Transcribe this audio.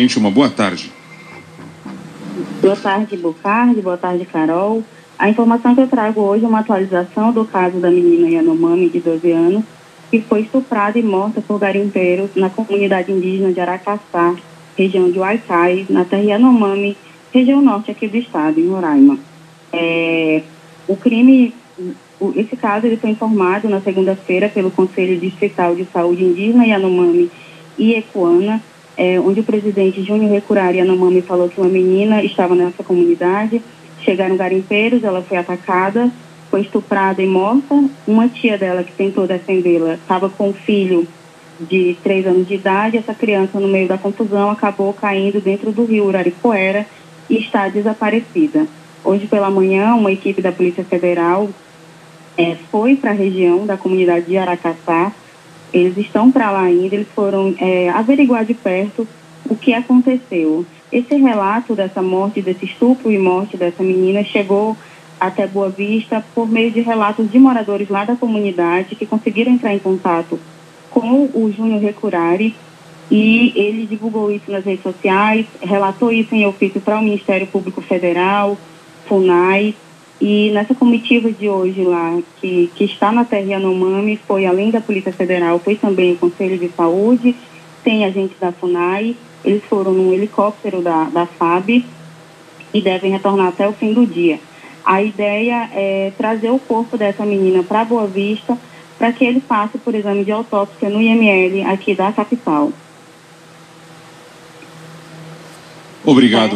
Gente, uma boa tarde. Boa tarde, Bocardi. Boa tarde, Carol. A informação que eu trago hoje é uma atualização do caso da menina Yanomami, de 12 anos, que foi estuprada e morta por garimpeiros na comunidade indígena de Aracaçá, região de Huaycai, na terra Yanomami, região norte aqui do estado, em Roraima. É, o crime, esse caso ele foi informado na segunda-feira pelo Conselho Distrital de Saúde Indígena Yanomami e Ecoana, é, onde o presidente Júnior Recurari Yanomami falou que uma menina estava nessa comunidade, chegaram garimpeiros, ela foi atacada, foi estuprada e morta. Uma tia dela que tentou defendê-la estava com um filho de três anos de idade. Essa criança, no meio da confusão, acabou caindo dentro do rio Uraricoera e está desaparecida. Hoje pela manhã, uma equipe da Polícia Federal é, foi para a região da comunidade de Aracaçá. Eles estão para lá ainda, eles foram é, averiguar de perto o que aconteceu. Esse relato dessa morte, desse estupro e morte dessa menina chegou até Boa Vista por meio de relatos de moradores lá da comunidade que conseguiram entrar em contato com o Júnior Recurari e ele divulgou isso nas redes sociais, relatou isso em ofício para o Ministério Público Federal, FUNAI, e nessa comitiva de hoje lá, que, que está na terra Yanomami, foi além da Polícia Federal, foi também o Conselho de Saúde, tem agentes da FUNAI, eles foram num helicóptero da, da FAB e devem retornar até o fim do dia. A ideia é trazer o corpo dessa menina para Boa Vista para que ele passe por exame de autópsia no IML aqui da capital. Obrigado.